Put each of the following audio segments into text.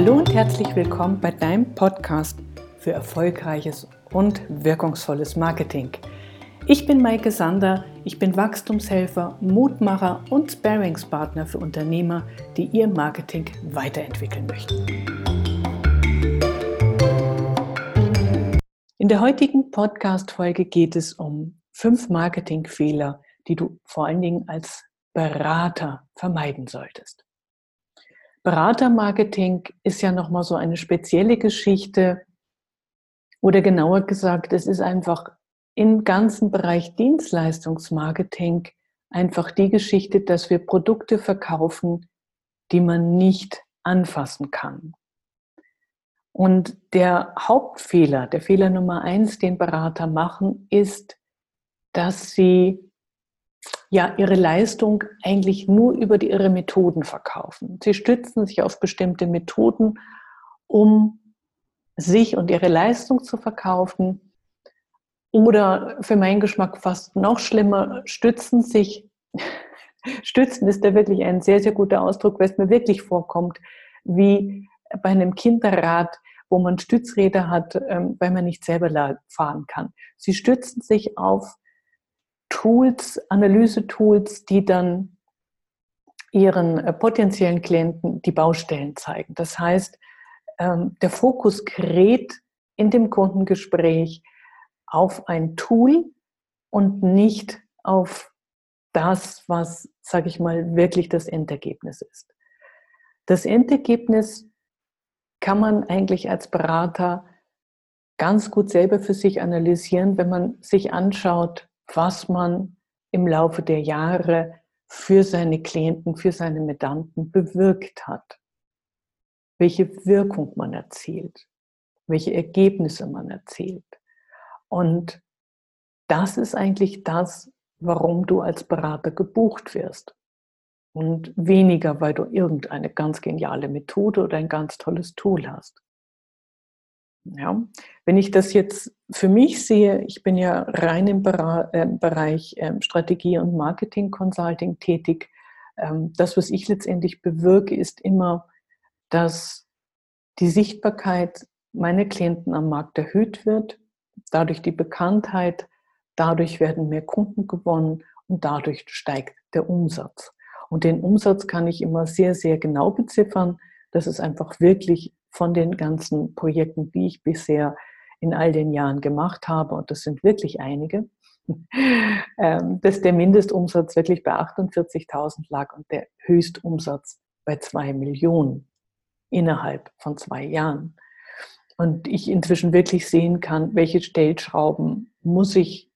Hallo und herzlich willkommen bei deinem Podcast für erfolgreiches und wirkungsvolles Marketing. Ich bin Maike Sander, ich bin Wachstumshelfer, Mutmacher und Sparingspartner für Unternehmer, die ihr Marketing weiterentwickeln möchten. In der heutigen Podcast-Folge geht es um fünf Marketingfehler, die du vor allen Dingen als Berater vermeiden solltest. Beratermarketing ist ja nochmal so eine spezielle Geschichte. Oder genauer gesagt, es ist einfach im ganzen Bereich Dienstleistungsmarketing einfach die Geschichte, dass wir Produkte verkaufen, die man nicht anfassen kann. Und der Hauptfehler, der Fehler Nummer eins, den Berater machen, ist, dass sie ja ihre Leistung eigentlich nur über die, ihre Methoden verkaufen. Sie stützen sich auf bestimmte Methoden, um sich und ihre Leistung zu verkaufen. Oder für meinen Geschmack fast noch schlimmer, stützen sich, stützen ist da wirklich ein sehr, sehr guter Ausdruck, weil es mir wirklich vorkommt, wie bei einem Kinderrad, wo man Stützräder hat, ähm, weil man nicht selber fahren kann. Sie stützen sich auf Tools, Analysetools, die dann ihren äh, potenziellen Klienten die Baustellen zeigen. Das heißt, ähm, der Fokus gerät in dem Kundengespräch auf ein Tool und nicht auf das, was, sage ich mal, wirklich das Endergebnis ist. Das Endergebnis kann man eigentlich als Berater ganz gut selber für sich analysieren, wenn man sich anschaut, was man im Laufe der Jahre für seine Klienten, für seine Medanten bewirkt hat. Welche Wirkung man erzielt, welche Ergebnisse man erzielt. Und das ist eigentlich das, warum du als Berater gebucht wirst. Und weniger, weil du irgendeine ganz geniale Methode oder ein ganz tolles Tool hast. Ja, wenn ich das jetzt für mich sehe, ich bin ja rein im äh, Bereich ähm, Strategie und Marketing Consulting tätig. Ähm, das, was ich letztendlich bewirke, ist immer, dass die Sichtbarkeit meiner Klienten am Markt erhöht wird, dadurch die Bekanntheit, dadurch werden mehr Kunden gewonnen und dadurch steigt der Umsatz. Und den Umsatz kann ich immer sehr, sehr genau beziffern. Das ist einfach wirklich von den ganzen Projekten, die ich bisher in all den Jahren gemacht habe, und das sind wirklich einige, ähm, dass der Mindestumsatz wirklich bei 48.000 lag und der Höchstumsatz bei 2 Millionen innerhalb von zwei Jahren. Und ich inzwischen wirklich sehen kann, welche Stellschrauben muss ich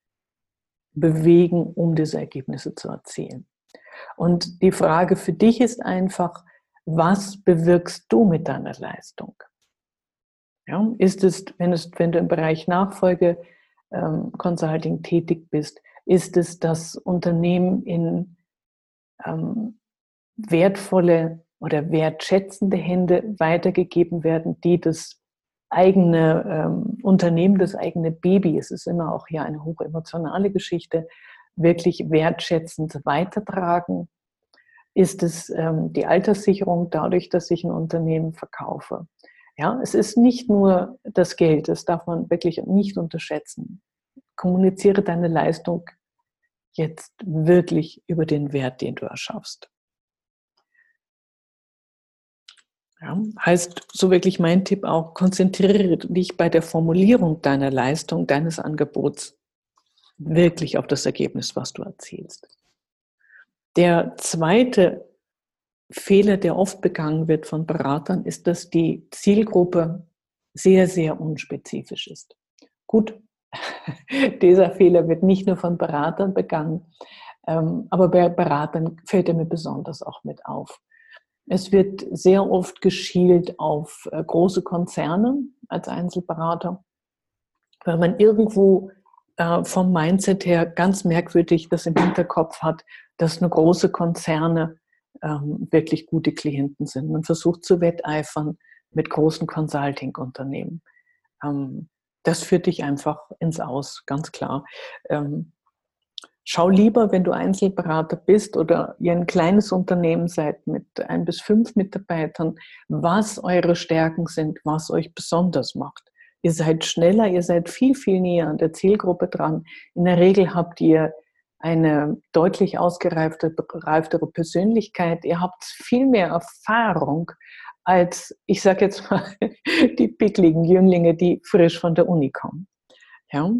bewegen, um diese Ergebnisse zu erzielen. Und die Frage für dich ist einfach, was bewirkst du mit deiner Leistung? Ja, ist es, wenn, es, wenn du im Bereich Nachfolge ähm, Consulting tätig bist, ist es, dass Unternehmen in ähm, wertvolle oder wertschätzende Hände weitergegeben werden, die das eigene ähm, Unternehmen, das eigene Baby, es ist immer auch hier eine hochemotionale Geschichte, wirklich wertschätzend weitertragen ist es ähm, die Alterssicherung dadurch, dass ich ein Unternehmen verkaufe. Ja, es ist nicht nur das Geld, das darf man wirklich nicht unterschätzen. Kommuniziere deine Leistung jetzt wirklich über den Wert, den du erschaffst. Ja, heißt so wirklich mein Tipp auch, konzentriere dich bei der Formulierung deiner Leistung, deines Angebots wirklich auf das Ergebnis, was du erzielst. Der zweite Fehler, der oft begangen wird von Beratern, ist, dass die Zielgruppe sehr, sehr unspezifisch ist. Gut, dieser Fehler wird nicht nur von Beratern begangen, ähm, aber bei Beratern fällt er mir besonders auch mit auf. Es wird sehr oft geschielt auf äh, große Konzerne als Einzelberater, weil man irgendwo äh, vom Mindset her ganz merkwürdig das im Hinterkopf hat, dass nur große Konzerne ähm, wirklich gute Klienten sind. Man versucht zu wetteifern mit großen Consulting-Unternehmen. Ähm, das führt dich einfach ins Aus, ganz klar. Ähm, Schau lieber, wenn du Einzelberater bist oder ihr ein kleines Unternehmen seid mit ein bis fünf Mitarbeitern, was eure Stärken sind, was euch besonders macht. Ihr seid schneller, ihr seid viel, viel näher an der Zielgruppe dran. In der Regel habt ihr eine deutlich ausgereiftere Persönlichkeit. Ihr habt viel mehr Erfahrung als, ich sage jetzt mal, die pickligen Jünglinge, die frisch von der Uni kommen. Ja?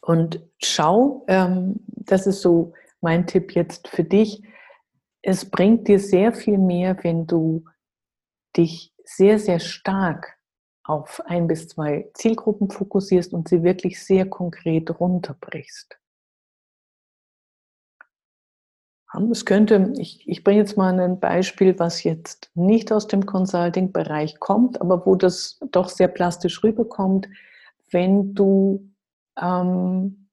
Und schau, ähm, das ist so mein Tipp jetzt für dich, es bringt dir sehr viel mehr, wenn du dich sehr, sehr stark auf ein bis zwei Zielgruppen fokussierst und sie wirklich sehr konkret runterbrichst. Es könnte, ich, ich bringe jetzt mal ein Beispiel, was jetzt nicht aus dem Consulting-Bereich kommt, aber wo das doch sehr plastisch rüberkommt. Wenn du ähm,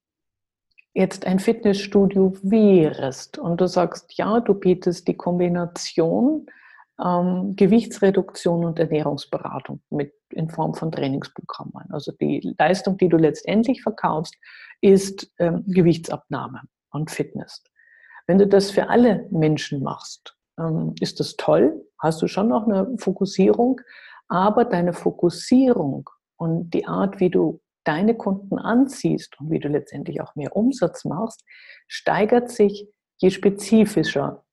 jetzt ein Fitnessstudio wärst und du sagst, ja, du bietest die Kombination ähm, Gewichtsreduktion und Ernährungsberatung mit, in Form von Trainingsprogrammen. Also die Leistung, die du letztendlich verkaufst, ist ähm, Gewichtsabnahme und Fitness. Wenn du das für alle Menschen machst, ähm, ist das toll, hast du schon noch eine Fokussierung, aber deine Fokussierung und die Art, wie du deine Kunden anziehst und wie du letztendlich auch mehr Umsatz machst, steigert sich, je spezifischer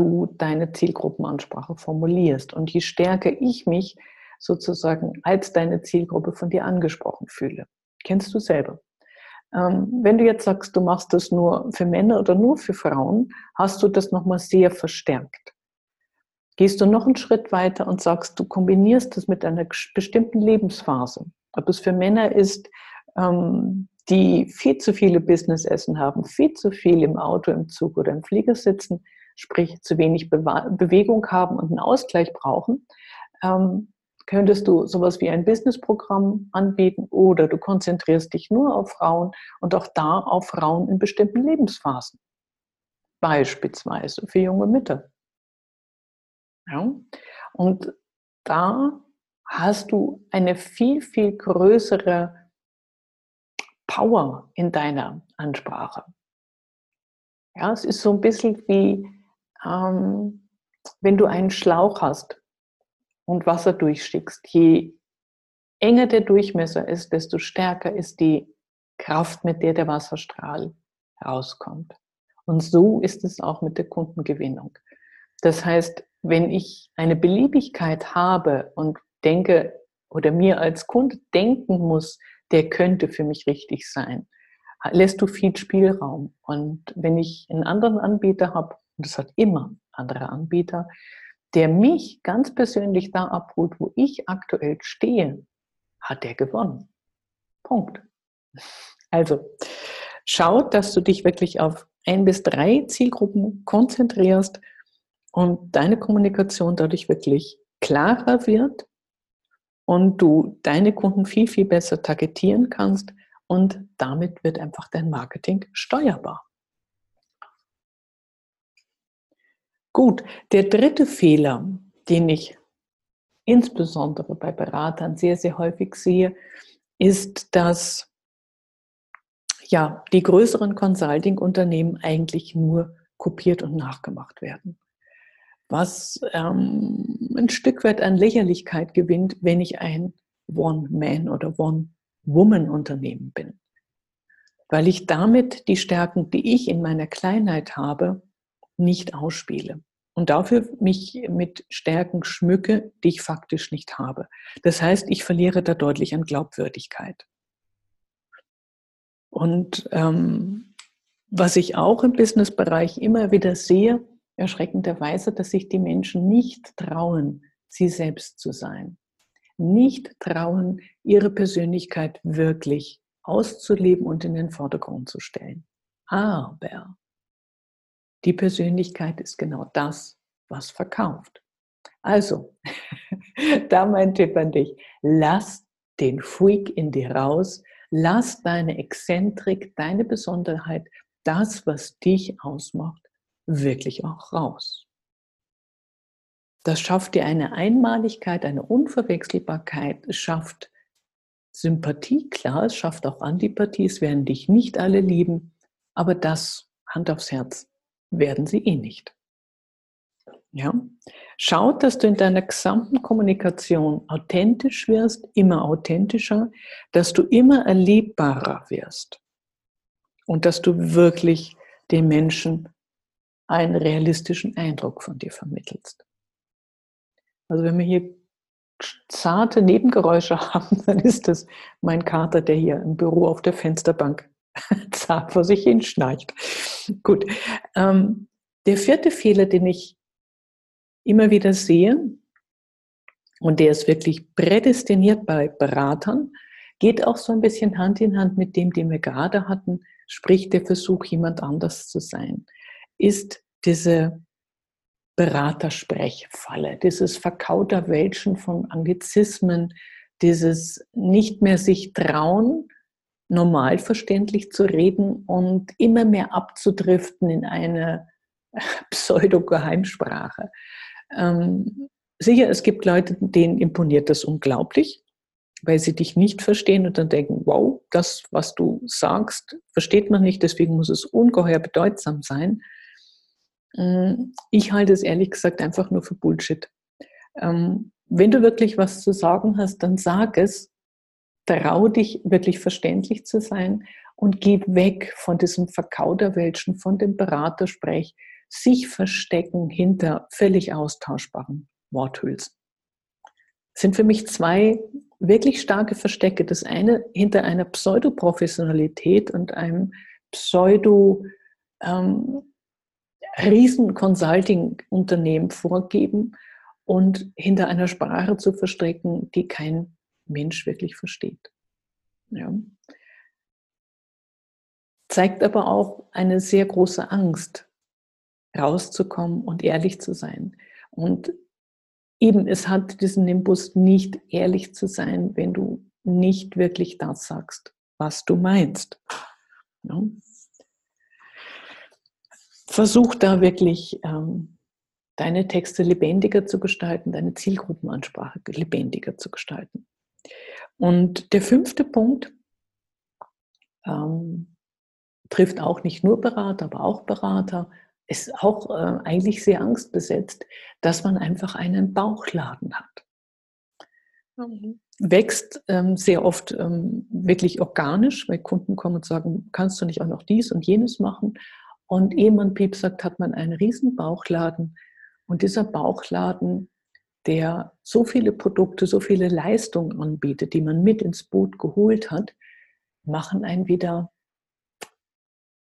du deine Zielgruppenansprache formulierst und je stärker ich mich sozusagen als deine Zielgruppe von dir angesprochen fühle. Kennst du selber. Ähm, wenn du jetzt sagst, du machst das nur für Männer oder nur für Frauen, hast du das nochmal sehr verstärkt. Gehst du noch einen Schritt weiter und sagst, du kombinierst das mit einer bestimmten Lebensphase. Ob es für Männer ist, ähm, die viel zu viele Business-Essen haben, viel zu viel im Auto, im Zug oder im Flieger sitzen, sprich zu wenig Bewegung haben und einen Ausgleich brauchen, ähm, könntest du sowas wie ein Businessprogramm anbieten oder du konzentrierst dich nur auf Frauen und auch da auf Frauen in bestimmten Lebensphasen. Beispielsweise für junge Mütter. Ja? Und da hast du eine viel, viel größere Power in deiner Ansprache. Ja, es ist so ein bisschen wie, ähm, wenn du einen Schlauch hast und Wasser durchschickst. Je enger der Durchmesser ist, desto stärker ist die Kraft, mit der der Wasserstrahl rauskommt. Und so ist es auch mit der Kundengewinnung. Das heißt, wenn ich eine Beliebigkeit habe und denke oder mir als Kunde denken muss, der könnte für mich richtig sein, lässt du viel Spielraum. Und wenn ich einen anderen Anbieter habe, und das hat immer andere Anbieter, der mich ganz persönlich da abholt, wo ich aktuell stehe, hat der gewonnen. Punkt. Also, schau, dass du dich wirklich auf ein bis drei Zielgruppen konzentrierst und deine Kommunikation dadurch wirklich klarer wird und du deine Kunden viel, viel besser targetieren kannst und damit wird einfach dein Marketing steuerbar. Gut, der dritte Fehler, den ich insbesondere bei Beratern sehr, sehr häufig sehe, ist, dass ja, die größeren Consulting-Unternehmen eigentlich nur kopiert und nachgemacht werden was ähm, ein Stück weit an Lächerlichkeit gewinnt, wenn ich ein One-Man- oder One-Woman-Unternehmen bin. Weil ich damit die Stärken, die ich in meiner Kleinheit habe, nicht ausspiele. Und dafür mich mit Stärken schmücke, die ich faktisch nicht habe. Das heißt, ich verliere da deutlich an Glaubwürdigkeit. Und ähm, was ich auch im Businessbereich immer wieder sehe, erschreckenderweise, dass sich die Menschen nicht trauen, sie selbst zu sein. Nicht trauen, ihre Persönlichkeit wirklich auszuleben und in den Vordergrund zu stellen. Aber die Persönlichkeit ist genau das, was verkauft. Also, da mein Tipp an dich, lass den Freak in dir raus, lass deine Exzentrik, deine Besonderheit, das, was dich ausmacht, wirklich auch raus. Das schafft dir eine Einmaligkeit, eine Unverwechselbarkeit, es schafft Sympathie, klar, es schafft auch Antipathie, es werden dich nicht alle lieben, aber das, Hand aufs Herz, werden sie eh nicht. Ja? Schau, dass du in deiner gesamten Kommunikation authentisch wirst, immer authentischer, dass du immer erlebbarer wirst und dass du wirklich den Menschen einen realistischen Eindruck von dir vermittelst. Also wenn wir hier zarte Nebengeräusche haben, dann ist das mein Kater, der hier im Büro auf der Fensterbank zart vor sich hin schnarcht. Gut. Ähm, der vierte Fehler, den ich immer wieder sehe, und der ist wirklich prädestiniert bei Beratern, geht auch so ein bisschen Hand in Hand mit dem, den wir gerade hatten, sprich der Versuch, jemand anders zu sein, ist diese Beratersprechfalle, dieses Verkauterwelschen von Anglizismen, dieses nicht mehr sich trauen, normal verständlich zu reden und immer mehr abzudriften in eine Pseudo-Geheimsprache. Ähm, sicher, es gibt Leute, denen imponiert das unglaublich, weil sie dich nicht verstehen und dann denken, wow, das, was du sagst, versteht man nicht, deswegen muss es ungeheuer bedeutsam sein. Ähm, ich halte es ehrlich gesagt einfach nur für Bullshit. Ähm, wenn du wirklich was zu sagen hast, dann sag es, trau dich wirklich verständlich zu sein und geh weg von diesem Verkauderwelschen, von dem Beratersprech, sich verstecken hinter völlig austauschbaren Worthülsen. Das sind für mich zwei wirklich starke Verstecke. Das eine hinter einer Pseudoprofessionalität und einem Pseudo ähm, Riesen-Consulting-Unternehmen vorgeben und hinter einer Sprache zu verstecken, die kein Mensch wirklich versteht. Ja. Zeigt aber auch eine sehr große Angst, rauszukommen und ehrlich zu sein. Und eben, es hat diesen Nimbus, nicht ehrlich zu sein, wenn du nicht wirklich das sagst, was du meinst. Ja. Versuch da wirklich ähm, deine Texte lebendiger zu gestalten, deine Zielgruppenansprache lebendiger zu gestalten. Und der fünfte Punkt ähm, trifft auch nicht nur Berater, aber auch Berater, ist auch äh, eigentlich sehr angstbesetzt, dass man einfach einen Bauchladen hat. Mhm. Wächst ähm, sehr oft ähm, wirklich organisch, weil Kunden kommen und sagen, kannst du nicht auch noch dies und jenes machen? Und ehe man Piep sagt, hat man einen riesen Bauchladen. Und dieser Bauchladen der so viele Produkte, so viele Leistungen anbietet, die man mit ins Boot geholt hat, machen einen wieder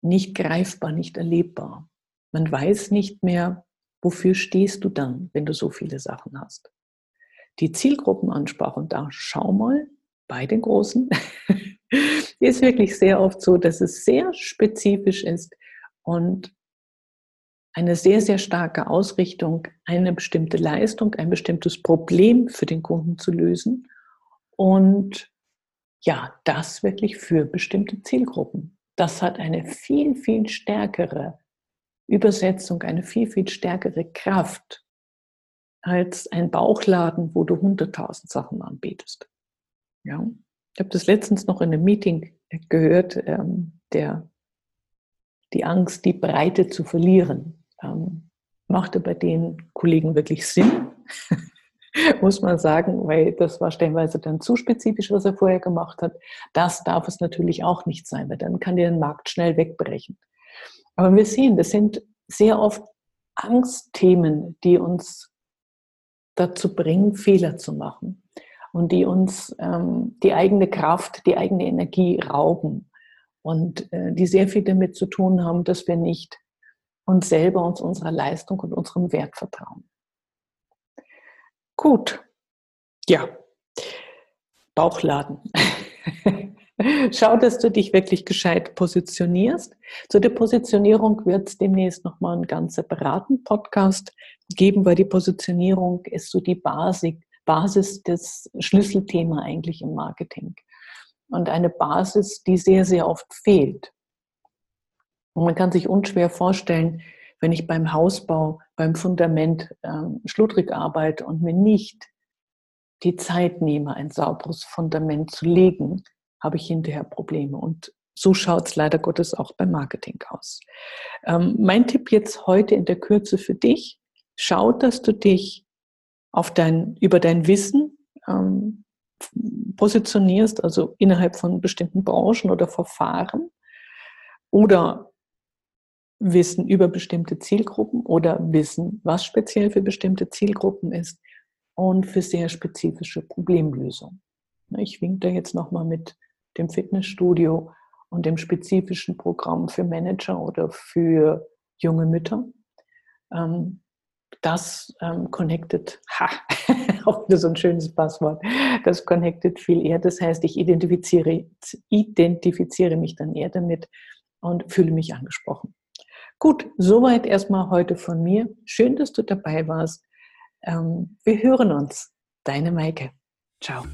nicht greifbar, nicht erlebbar. Man weiß nicht mehr, wofür stehst du dann, wenn du so viele Sachen hast. Die Zielgruppenansprache, und da schau mal bei den Großen, ist wirklich sehr oft so, dass es sehr spezifisch ist und eine sehr, sehr starke Ausrichtung, eine bestimmte Leistung, ein bestimmtes Problem für den Kunden zu lösen und ja, das wirklich für bestimmte Zielgruppen. Das hat eine viel, viel stärkere Übersetzung, eine viel, viel stärkere Kraft als ein Bauchladen, wo du hunderttausend Sachen anbietest. Ja. Ich habe das letztens noch in einem Meeting gehört, ähm, der, die Angst, die Breite zu verlieren ähm, machte bei den Kollegen wirklich Sinn, muss man sagen, weil das war stellenweise dann zu spezifisch, was er vorher gemacht hat. Das darf es natürlich auch nicht sein, weil dann kann der Markt schnell wegbrechen. Aber wir sehen, das sind sehr oft Angstthemen, die uns dazu bringen, Fehler zu machen und die uns ähm, die eigene Kraft, die eigene Energie rauben und äh, die sehr viel damit zu tun haben, dass wir nicht uns selber, uns unserer Leistung und unserem Wert vertrauen. Gut. Ja. Bauchladen. Schau, dass du dich wirklich gescheit positionierst. Zu der Positionierung wird es demnächst nochmal einen ganz separaten Podcast geben, weil die Positionierung ist so die Basis, Basis des Schlüsselthema eigentlich im Marketing. Und eine Basis, die sehr, sehr oft fehlt. Und man kann sich unschwer vorstellen, wenn ich beim Hausbau, beim Fundament ähm, schludrig arbeite und mir nicht die Zeit nehme, ein sauberes Fundament zu legen, habe ich hinterher Probleme. Und so schaut es leider Gottes auch beim Marketing aus. Ähm, mein Tipp jetzt heute in der Kürze für dich, schau, dass du dich auf dein, über dein Wissen ähm, positionierst, also innerhalb von bestimmten Branchen oder Verfahren oder Wissen über bestimmte Zielgruppen oder Wissen, was speziell für bestimmte Zielgruppen ist und für sehr spezifische Problemlösungen. Ich wink da jetzt nochmal mit dem Fitnessstudio und dem spezifischen Programm für Manager oder für junge Mütter. Ähm, das ähm, connected, ha, auch wieder so ein schönes Passwort, das connected viel eher. Das heißt, ich identifiziere, identifiziere mich dann eher damit und fühle mich angesprochen. Gut, soweit erstmal heute von mir. Schön, dass du dabei warst. Ähm, wir hören uns. Deine Maike. Ciao.